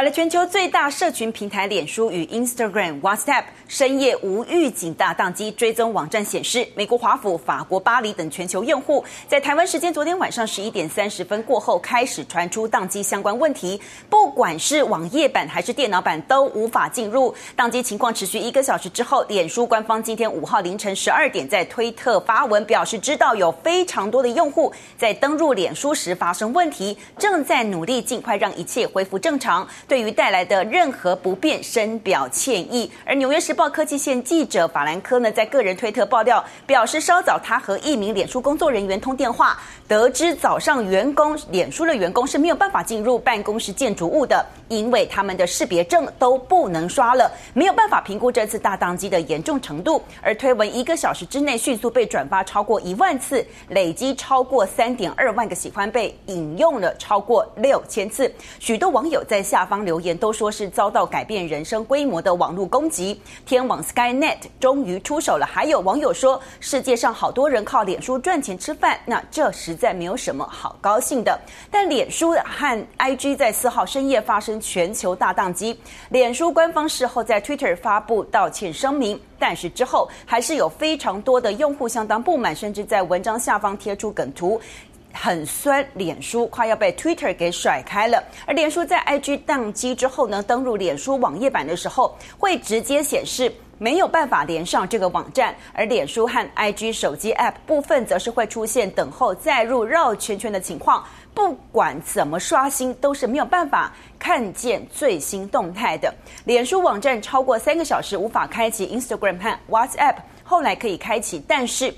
好了，全球最大社群平台脸书与 Instagram、WhatsApp 深夜无预警大宕机，追踪网站显示，美国华府、法国巴黎等全球用户在台湾时间昨天晚上十一点三十分过后开始传出宕机相关问题，不管是网页版还是电脑版都无法进入。宕机情况持续一个小时之后，脸书官方今天五号凌晨十二点在推特发文表示，知道有非常多的用户在登入脸书时发生问题，正在努力尽快让一切恢复正常。对于带来的任何不便，深表歉意。而《纽约时报》科技线记者法兰科呢，在个人推特爆料表示，稍早他和一名脸书工作人员通电话，得知早上员工脸书的员工是没有办法进入办公室建筑物的，因为他们的识别证都不能刷了，没有办法评估这次大当机的严重程度。而推文一个小时之内迅速被转发超过一万次，累积超过三点二万个喜欢，被引用了超过六千次。许多网友在下方。留言都说是遭到改变人生规模的网络攻击，天网 SkyNet 终于出手了。还有网友说，世界上好多人靠脸书赚钱吃饭，那这实在没有什么好高兴的。但脸书和 IG 在四号深夜发生全球大宕机，脸书官方事后在 Twitter 发布道歉声明，但是之后还是有非常多的用户相当不满，甚至在文章下方贴出梗图。很酸，脸书快要被 Twitter 给甩开了。而脸书在 IG 当机之后呢，登入脸书网页版的时候，会直接显示没有办法连上这个网站。而脸书和 IG 手机 App 部分，则是会出现等候再入绕圈圈的情况。不管怎么刷新，都是没有办法看见最新动态的。脸书网站超过三个小时无法开启，Instagram 和 WhatsApp 后来可以开启，但是。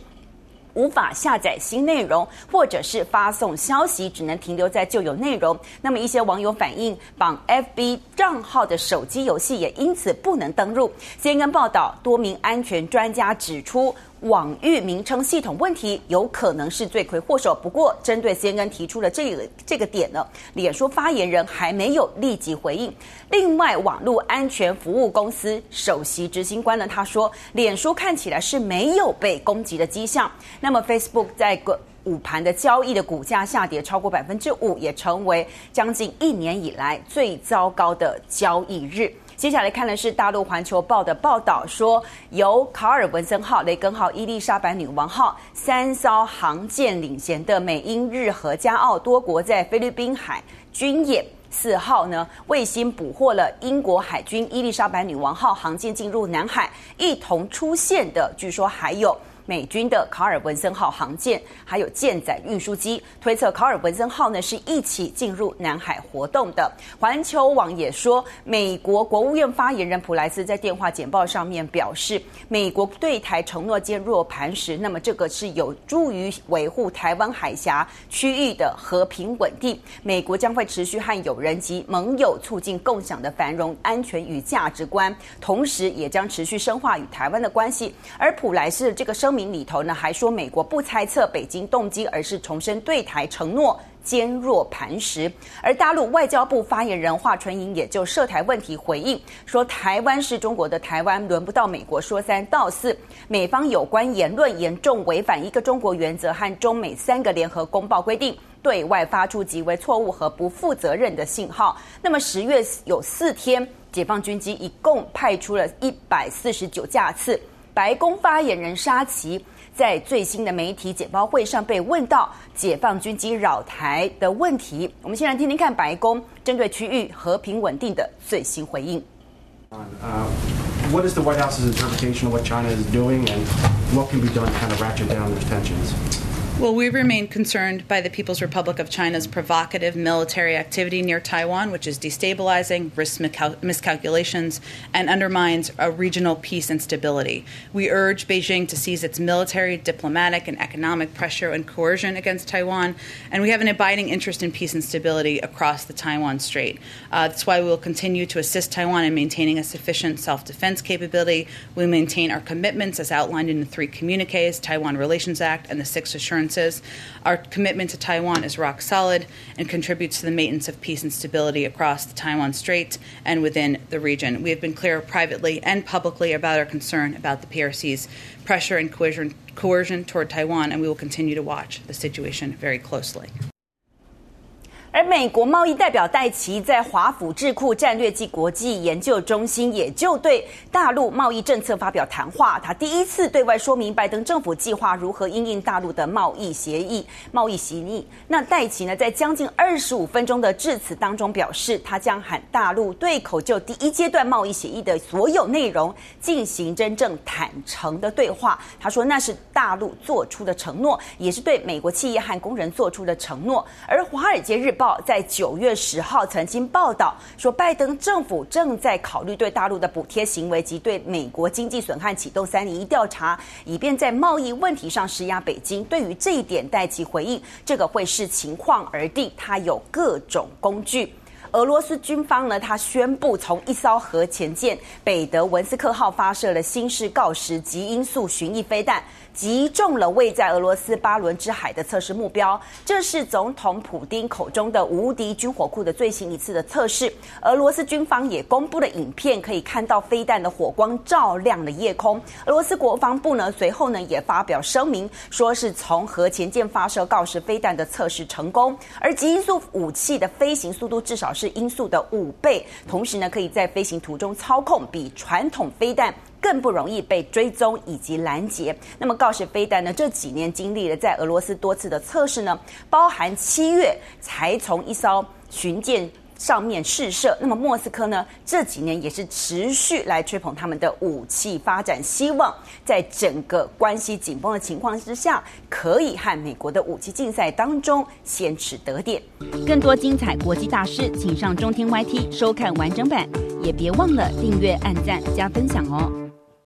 无法下载新内容，或者是发送消息，只能停留在旧有内容。那么一些网友反映，绑 FB 账号的手机游戏也因此不能登录。先跟报道，多名安全专家指出。网域名称系统问题有可能是罪魁祸首。不过，针对 CNN 提出了这个这个点呢，脸书发言人还没有立即回应。另外，网络安全服务公司首席执行官呢，他说，脸书看起来是没有被攻击的迹象。那么，Facebook 在个午盘的交易的股价下跌超过百分之五，也成为将近一年以来最糟糕的交易日。接下来看的是大陆环球报的报道，说由卡尔文森号、雷根号、伊丽莎白女王号三艘航舰领衔的美英日荷加澳多国在菲律宾海军演。四号呢，卫星捕获了英国海军伊丽莎白女王号航舰进入南海，一同出现的，据说还有。美军的卡尔文森号航舰，还有舰载运输机，推测卡尔文森号呢是一起进入南海活动的。环球网也说，美国国务院发言人普莱斯在电话简报上面表示，美国对台承诺坚若磐石，那么这个是有助于维护台湾海峡区域的和平稳定。美国将会持续和友人及盟友促进共享的繁荣、安全与价值观，同时也将持续深化与台湾的关系。而普莱斯这个生明里头呢，还说美国不猜测北京动机，而是重申对台承诺坚若磐石。而大陆外交部发言人华春莹也就涉台问题回应说，台湾是中国的台湾，轮不到美国说三道四。美方有关言论严重违反一个中国原则和中美三个联合公报规定，对外发出极为错误和不负责任的信号。那么十月有四天，解放军机一共派出了一百四十九架次。白宫发言人沙奇在最新的媒体简报会上被问到解放军机扰台的问题，我们先来听听看白宫针对区域和平稳定的最新回应。Uh, what is the White House's interpretation of what China is doing and what can be done to kind of ratchet down the tensions? Well, we remain concerned by the People's Republic of China's provocative military activity near Taiwan, which is destabilizing, risks miscalculations, and undermines regional peace and stability. We urge Beijing to cease its military, diplomatic, and economic pressure and coercion against Taiwan, and we have an abiding interest in peace and stability across the Taiwan Strait. Uh, that's why we will continue to assist Taiwan in maintaining a sufficient self defense capability. We maintain our commitments as outlined in the three communiques Taiwan Relations Act and the Six Assurance differences. Our commitment to Taiwan is rock solid and contributes to the maintenance of peace and stability across the Taiwan Strait and within the region. We have been clear privately and publicly about our concern about the PRC's pressure and coercion, coercion toward Taiwan, and we will continue to watch the situation very closely. 而美国贸易代表戴琪在华府智库战略暨国际研究中心也就对大陆贸易政策发表谈话。他第一次对外说明拜登政府计划如何因应大陆的贸易协议。贸易协议。那戴琪呢，在将近二十五分钟的致辞当中表示，他将喊大陆对口就第一阶段贸易协议的所有内容进行真正坦诚的对话。他说，那是大陆做出的承诺，也是对美国企业和工人做出的承诺。而《华尔街日报》报在九月十号曾经报道说，拜登政府正在考虑对大陆的补贴行为及对美国经济损害启动三零一调查，以便在贸易问题上施压北京。对于这一点，戴琪回应：这个会视情况而定，它有各种工具。俄罗斯军方呢，他宣布从一艘核潜舰北德文斯克号发射了新式锆石极音速巡弋飞弹。击中了位在俄罗斯巴伦支海的测试目标，这是总统普丁口中的无敌军火库的最新一次的测试。俄罗斯军方也公布了影片，可以看到飞弹的火光照亮了夜空。俄罗斯国防部呢，随后呢也发表声明，说是从核潜舰发射锆石飞弹的测试成功，而极音速武器的飞行速度至少是是音速的五倍，同时呢可以在飞行途中操控，比传统飞弹。更不容易被追踪以及拦截。那么锆石飞弹呢？这几年经历了在俄罗斯多次的测试呢，包含七月才从一艘巡舰上面试射。那么莫斯科呢？这几年也是持续来吹捧他们的武器发展，希望在整个关系紧绷的情况之下，可以和美国的武器竞赛当中先取得点。更多精彩国际大师，请上中天 YT 收看完整版，也别忘了订阅、按赞、加分享哦。